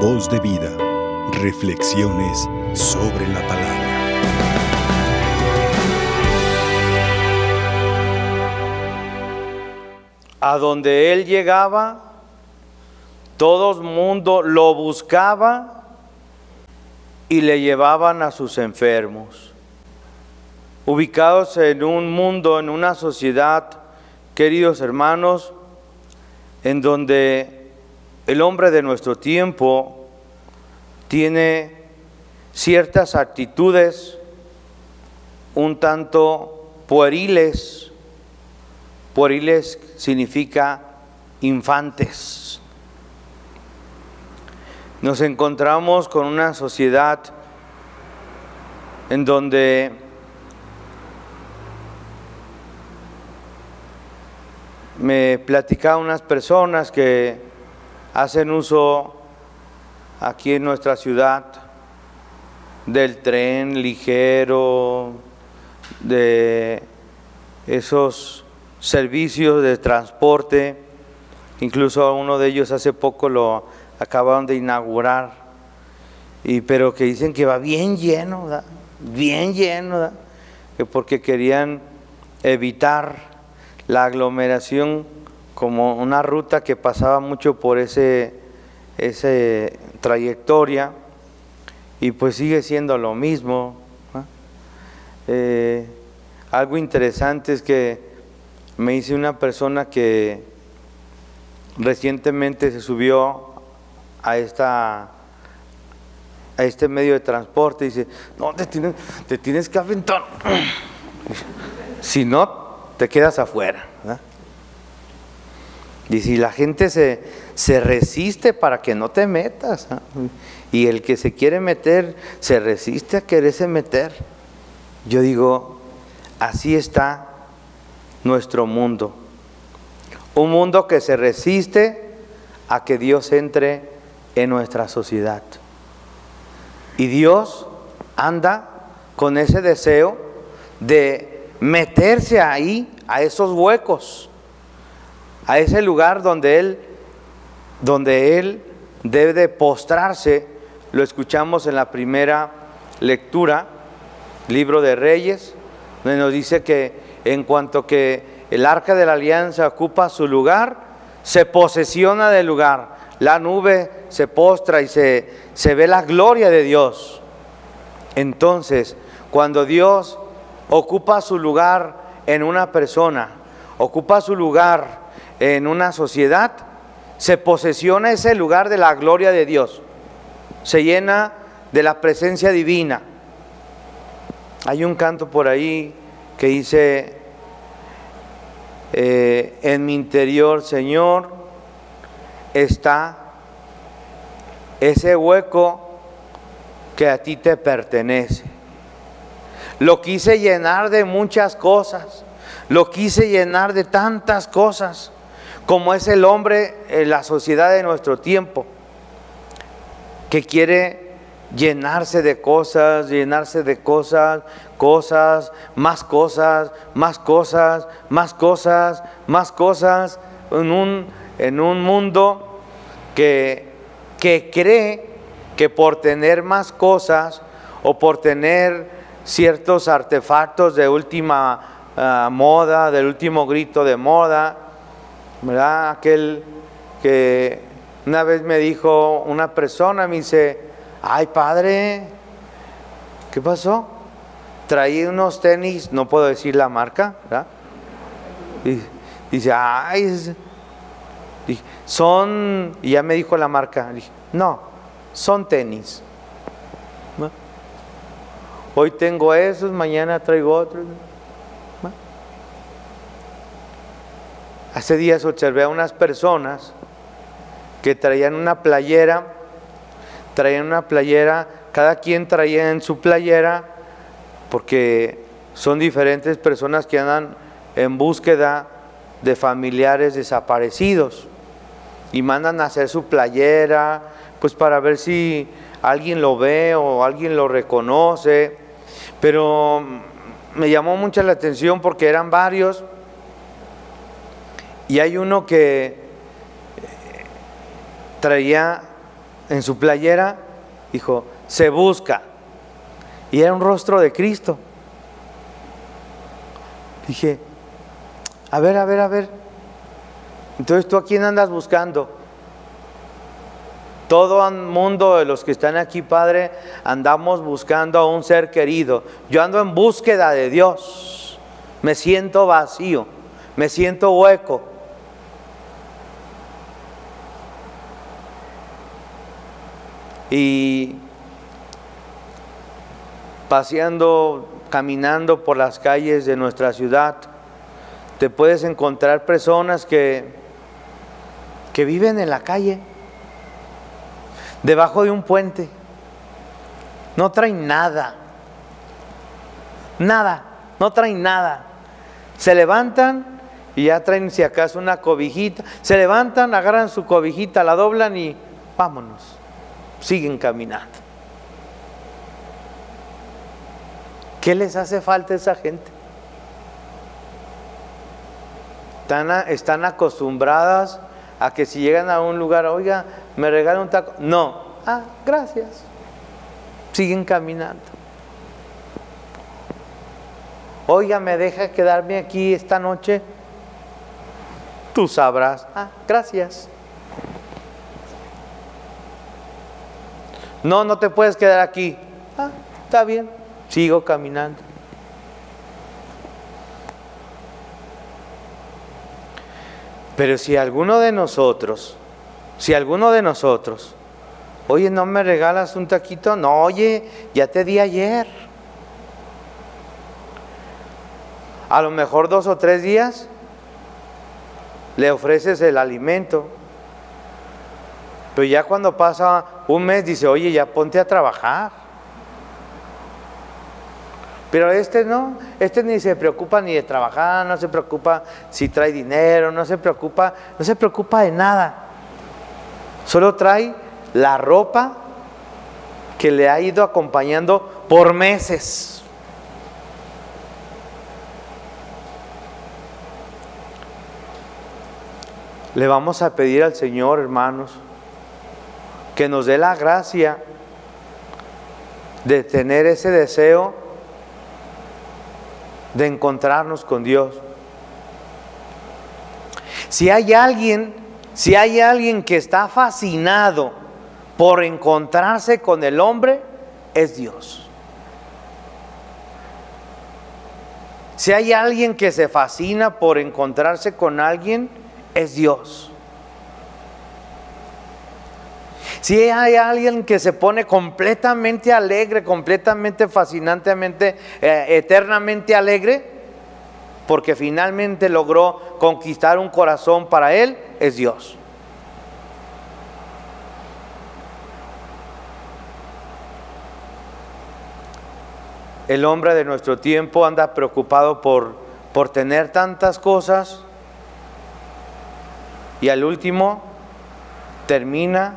Voz de vida. Reflexiones sobre la palabra. A donde él llegaba, todo el mundo lo buscaba y le llevaban a sus enfermos. Ubicados en un mundo, en una sociedad, queridos hermanos, en donde el hombre de nuestro tiempo tiene ciertas actitudes un tanto pueriles. Pueriles significa infantes. Nos encontramos con una sociedad en donde me platicaban unas personas que hacen uso aquí en nuestra ciudad del tren ligero, de esos servicios de transporte. Incluso uno de ellos hace poco lo acabaron de inaugurar, y, pero que dicen que va bien lleno, bien lleno, porque querían evitar la aglomeración como una ruta que pasaba mucho por ese, esa trayectoria y pues sigue siendo lo mismo. Eh, algo interesante es que me dice una persona que recientemente se subió a esta a este medio de transporte y dice, no, te tienes, te tienes que aventar. Si no, te quedas afuera. Y si la gente se, se, resiste para que no te metas, y el que se quiere meter se resiste a quererse meter, yo digo, así está nuestro mundo. Un mundo que se resiste a que Dios entre en nuestra sociedad. Y Dios anda con ese deseo de meterse ahí, a esos huecos, a ese lugar donde Él, donde Él debe de postrarse. Lo escuchamos en la primera lectura, libro de Reyes, donde nos dice que en cuanto que el arca de la alianza ocupa su lugar, se posesiona del lugar. La nube se postra y se, se ve la gloria de Dios. Entonces, cuando Dios ocupa su lugar en una persona, ocupa su lugar en una sociedad, se posesiona ese lugar de la gloria de Dios, se llena de la presencia divina. Hay un canto por ahí que dice, eh, en mi interior, Señor, está ese hueco que a ti te pertenece. Lo quise llenar de muchas cosas. Lo quise llenar de tantas cosas como es el hombre en la sociedad de nuestro tiempo, que quiere llenarse de cosas, llenarse de cosas, cosas, más cosas, más cosas, más cosas, más cosas, en un, en un mundo que, que cree que por tener más cosas o por tener ciertos artefactos de última ah, moda, del último grito de moda, ¿verdad? Aquel que una vez me dijo una persona, me dice, ay padre, ¿qué pasó? Traí unos tenis, no puedo decir la marca, ¿verdad? Y, dice, ay, son, y ya me dijo la marca, dije, no, son tenis. Hoy tengo esos, mañana traigo otros. Hace días observé a unas personas que traían una playera, traían una playera, cada quien traía en su playera, porque son diferentes personas que andan en búsqueda de familiares desaparecidos y mandan a hacer su playera, pues para ver si alguien lo ve o alguien lo reconoce. Pero me llamó mucho la atención porque eran varios y hay uno que traía en su playera, dijo, se busca. Y era un rostro de Cristo. Dije, a ver, a ver, a ver. Entonces, ¿tú a quién andas buscando? Todo el mundo de los que están aquí, Padre, andamos buscando a un ser querido. Yo ando en búsqueda de Dios. Me siento vacío, me siento hueco. Y paseando, caminando por las calles de nuestra ciudad, te puedes encontrar personas que, que viven en la calle, debajo de un puente, no traen nada, nada, no traen nada. Se levantan y ya traen si acaso una cobijita, se levantan, agarran su cobijita, la doblan y vámonos, siguen caminando. ¿Qué les hace falta a esa gente? Están, acostumbradas a que si llegan a un lugar, oiga, me regalan un taco. No, ah, gracias. Siguen caminando. Oiga, me deja quedarme aquí esta noche. Tú sabrás. Ah, gracias. No, no te puedes quedar aquí. Ah, está bien. Sigo caminando. Pero si alguno de nosotros, si alguno de nosotros, oye, ¿no me regalas un taquito? No, oye, ya te di ayer. A lo mejor dos o tres días le ofreces el alimento. Pero ya cuando pasa un mes dice, oye, ya ponte a trabajar. Pero este no, este ni se preocupa ni de trabajar, no se preocupa si trae dinero, no se preocupa, no se preocupa de nada. Solo trae la ropa que le ha ido acompañando por meses. Le vamos a pedir al Señor, hermanos, que nos dé la gracia de tener ese deseo de encontrarnos con Dios. Si hay alguien, si hay alguien que está fascinado por encontrarse con el hombre, es Dios. Si hay alguien que se fascina por encontrarse con alguien, es Dios. Si hay alguien que se pone completamente alegre, completamente fascinantemente, eh, eternamente alegre, porque finalmente logró conquistar un corazón para él, es Dios. El hombre de nuestro tiempo anda preocupado por, por tener tantas cosas y al último termina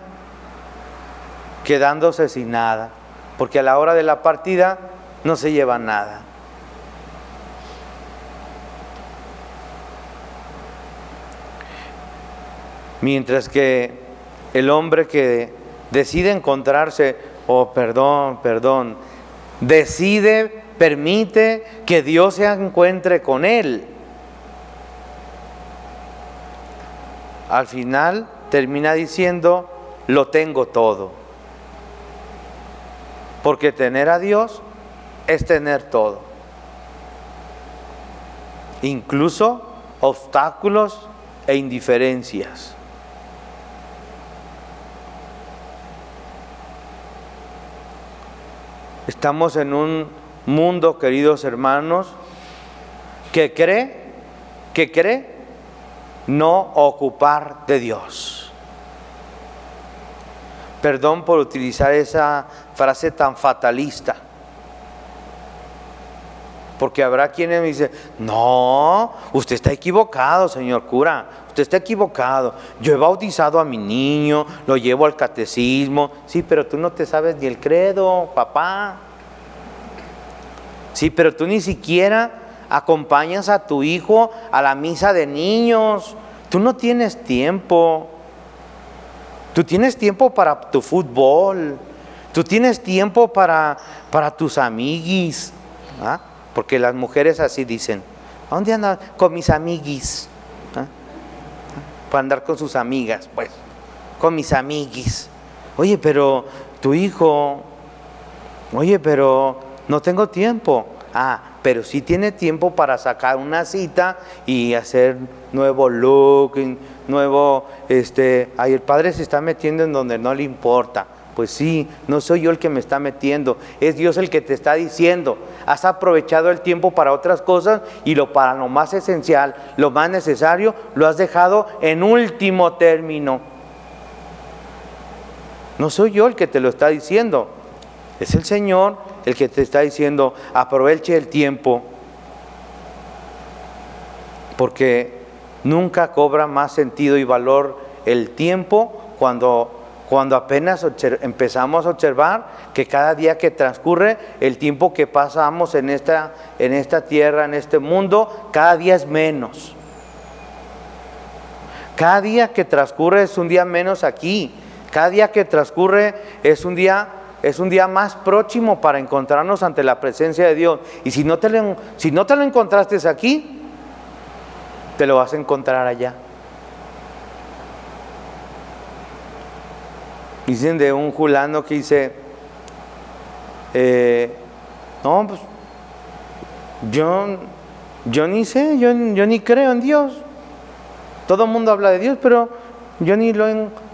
quedándose sin nada, porque a la hora de la partida no se lleva nada. Mientras que el hombre que decide encontrarse, oh perdón, perdón, decide, permite que Dios se encuentre con él, al final termina diciendo, lo tengo todo. Porque tener a Dios es tener todo. Incluso obstáculos e indiferencias. Estamos en un mundo, queridos hermanos, que cree, que cree no ocupar de Dios. Perdón por utilizar esa frase tan fatalista. Porque habrá quienes me dicen, no, usted está equivocado, señor cura, usted está equivocado. Yo he bautizado a mi niño, lo llevo al catecismo. Sí, pero tú no te sabes ni el credo, papá. Sí, pero tú ni siquiera acompañas a tu hijo a la misa de niños. Tú no tienes tiempo. Tú tienes tiempo para tu fútbol, tú tienes tiempo para, para tus amiguis, ¿ah? porque las mujeres así dicen, ¿a dónde andan? Con mis amiguis. ¿ah? Para andar con sus amigas, pues, con mis amiguis. Oye, pero tu hijo, oye, pero no tengo tiempo. Ah, pero sí tiene tiempo para sacar una cita y hacer nuevo look, nuevo, este, ahí el padre se está metiendo en donde no le importa. Pues sí, no soy yo el que me está metiendo, es Dios el que te está diciendo. Has aprovechado el tiempo para otras cosas y lo para lo más esencial, lo más necesario, lo has dejado en último término. No soy yo el que te lo está diciendo, es el Señor el que te está diciendo, aproveche el tiempo, porque nunca cobra más sentido y valor el tiempo cuando, cuando apenas empezamos a observar que cada día que transcurre, el tiempo que pasamos en esta, en esta tierra, en este mundo, cada día es menos. Cada día que transcurre es un día menos aquí. Cada día que transcurre es un día es un día más próximo para encontrarnos ante la presencia de Dios. Y si no te lo, si no te lo encontraste aquí, te lo vas a encontrar allá. Dicen de un julano que dice, eh, no, pues yo, yo ni sé, yo, yo ni creo en Dios. Todo el mundo habla de Dios, pero yo ni lo,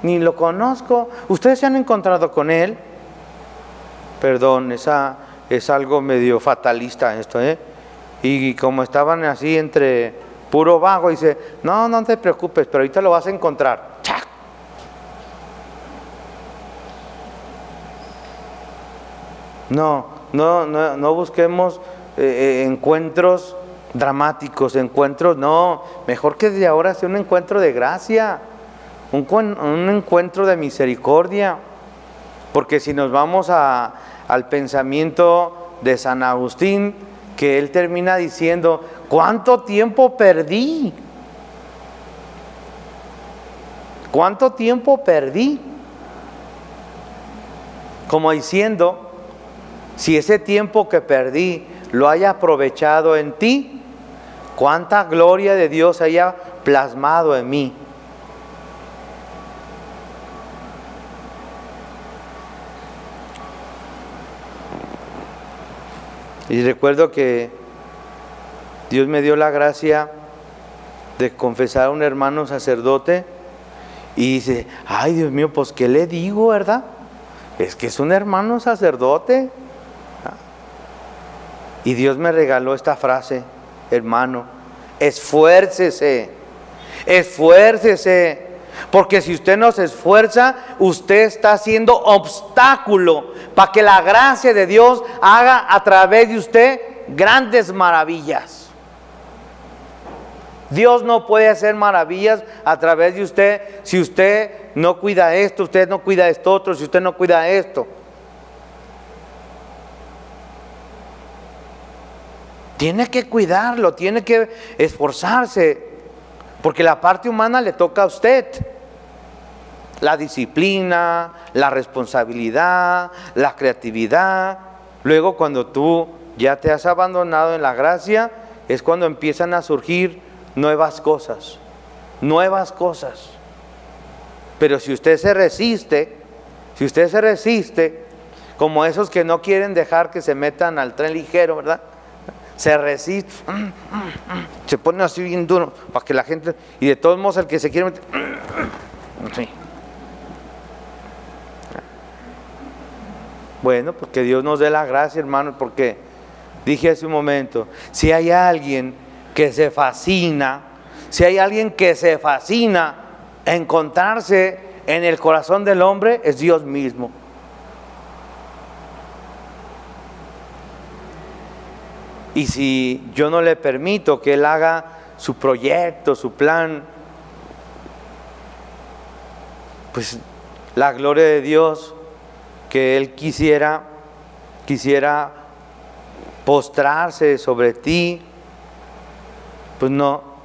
ni lo conozco. ¿Ustedes se han encontrado con Él? Perdón, esa es algo medio fatalista esto, ¿eh? Y como estaban así entre puro vago, dice, no, no te preocupes, pero ahorita lo vas a encontrar. No, no, no, busquemos eh, eh, encuentros dramáticos, encuentros, no, mejor que de ahora sea un encuentro de gracia, un, encuentro de misericordia, porque si nos vamos al pensamiento de San Agustín, que él termina diciendo, ¿cuánto tiempo perdí? ¿Cuánto tiempo perdí? Como diciendo, si ese tiempo que perdí lo haya aprovechado en ti, cuánta gloria de Dios haya plasmado en mí. Y recuerdo que Dios me dio la gracia de confesar a un hermano sacerdote y dice, ay Dios mío, pues ¿qué le digo, verdad? Es que es un hermano sacerdote. Y Dios me regaló esta frase, hermano, esfuércese, esfuércese porque si usted no se esfuerza, usted está haciendo obstáculo para que la gracia de Dios haga a través de usted grandes maravillas. Dios no puede hacer maravillas a través de usted si usted no cuida esto, usted no cuida esto otro, si usted no cuida esto. Tiene que cuidarlo, tiene que esforzarse. Porque la parte humana le toca a usted. La disciplina, la responsabilidad, la creatividad. Luego cuando tú ya te has abandonado en la gracia, es cuando empiezan a surgir nuevas cosas. Nuevas cosas. Pero si usted se resiste, si usted se resiste, como esos que no quieren dejar que se metan al tren ligero, ¿verdad? Se resiste, se pone así bien duro para que la gente, y de todos modos el que se quiere meter, Bueno, pues que Dios nos dé la gracia, hermano, porque dije hace un momento, si hay alguien que se fascina, si hay alguien que se fascina encontrarse en el corazón del hombre, es Dios mismo. Y si yo no le permito que Él haga su proyecto, su plan, pues la gloria de Dios que Él quisiera, quisiera postrarse sobre ti, pues no.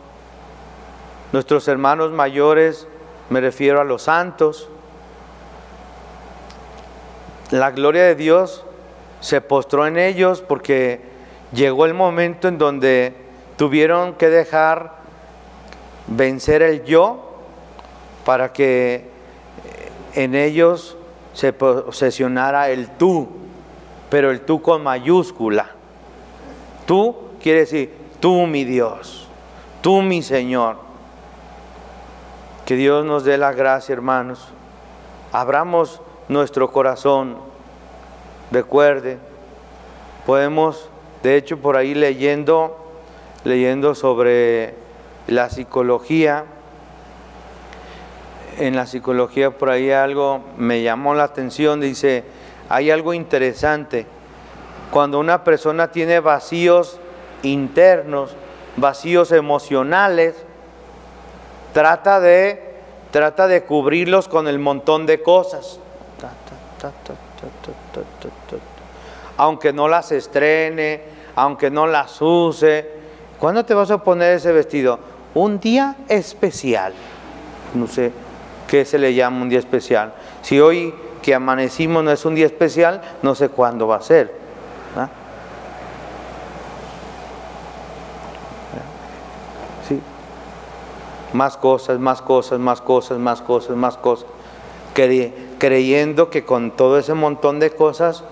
Nuestros hermanos mayores, me refiero a los santos, la gloria de Dios se postró en ellos porque llegó el momento en donde tuvieron que dejar vencer el yo para que en ellos se posesionara el tú, pero el tú con mayúscula. Tú quiere decir, tú mi Dios, tú mi Señor. Que Dios nos dé la gracia, hermanos. Abramos nuestro corazón. Recuerde, podemos, de hecho, por ahí leyendo, leyendo sobre la psicología, en la psicología por ahí algo me llamó la atención, dice, hay algo interesante. Cuando una persona tiene vacíos internos, vacíos emocionales, trata de, trata de cubrirlos con el montón de cosas. Aunque no las estrene, aunque no las use. ¿Cuándo te vas a poner ese vestido? Un día especial. No sé, ¿Qué se le llama un día especial? Si hoy que amanecimos no es un día especial, no sé cuándo va a ser. ¿ah? ¿Sí? Más cosas, más cosas, más cosas, más cosas, más cosas. creyendo que con todo ese montón de cosas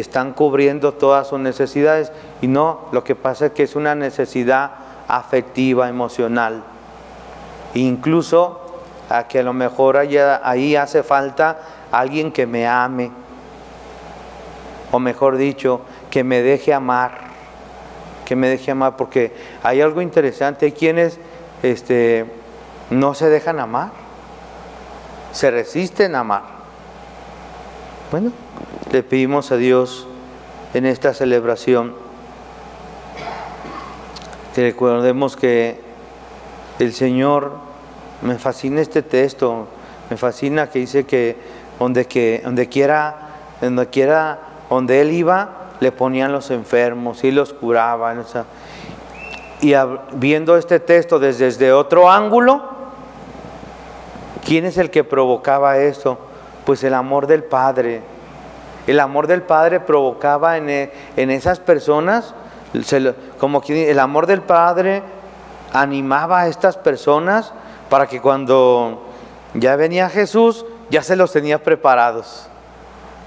están cubriendo todas sus necesidades. Y no, lo que pasa es que es una necesidad afectiva, emocional. Incluso a que a lo mejor ahí hace falta alguien que me ame, o mejor dicho, que me deje amar, que me deje amar, porque hay algo interesante, hay quienes este, no se dejan amar, se resisten a amar. Bueno, le pedimos a Dios en esta celebración que recordemos que el Señor me fascina este texto, me fascina que dice que donde, que, donde quiera, donde quiera, donde él iba, le ponían los enfermos y los curaban. y viendo este texto desde, desde otro ángulo, ¿quién es el que provocaba esto? Pues el amor del Padre. El amor del Padre provocaba en, en esas personas, como que el amor del Padre animaba a estas personas para que cuando ya venía Jesús, ya se los tenía preparados.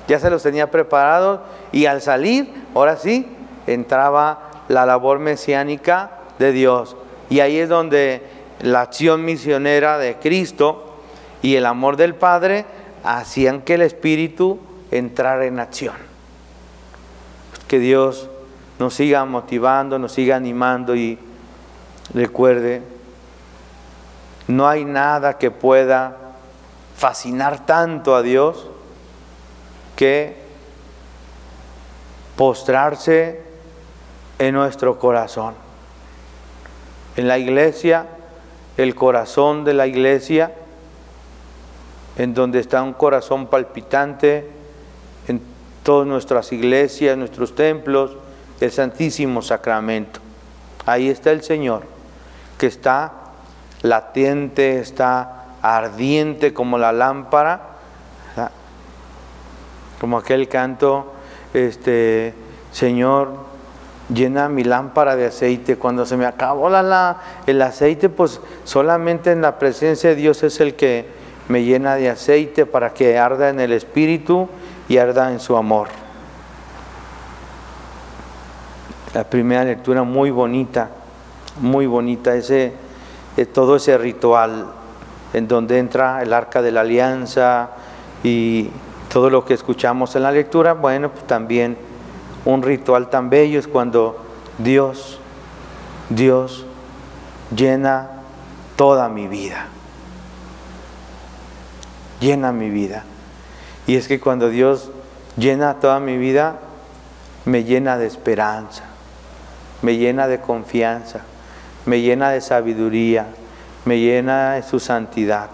Ya se los tenía preparados y al salir, ahora sí, entraba la labor mesiánica de Dios. Y ahí es donde la acción misionera de Cristo y el amor del Padre hacían que el Espíritu entrara en acción. Que Dios nos siga motivando, nos siga animando y recuerde no hay nada que pueda fascinar tanto a Dios que postrarse en nuestro corazón. En la iglesia, el corazón de la iglesia, en donde está un corazón palpitante, todas nuestras iglesias, nuestros templos, el Santísimo Sacramento. Ahí está el Señor, que está latente, está ardiente como la lámpara, como aquel canto, este, Señor, llena mi lámpara de aceite. Cuando se me acabó la, el aceite, pues solamente en la presencia de Dios es el que me llena de aceite para que arda en el Espíritu y arda en su amor. La primera lectura muy bonita, muy bonita, ese todo ese ritual en donde entra el arca de la alianza y todo lo que escuchamos en la lectura, bueno, pues también un ritual tan bello es cuando Dios, Dios llena toda mi vida. Llena mi vida. Y es que cuando Dios llena toda mi vida, me llena de esperanza, me llena de confianza, me llena de sabiduría, me llena de su santidad.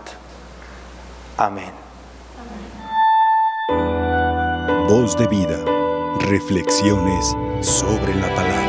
Amén. Voz de vida, reflexiones sobre la palabra.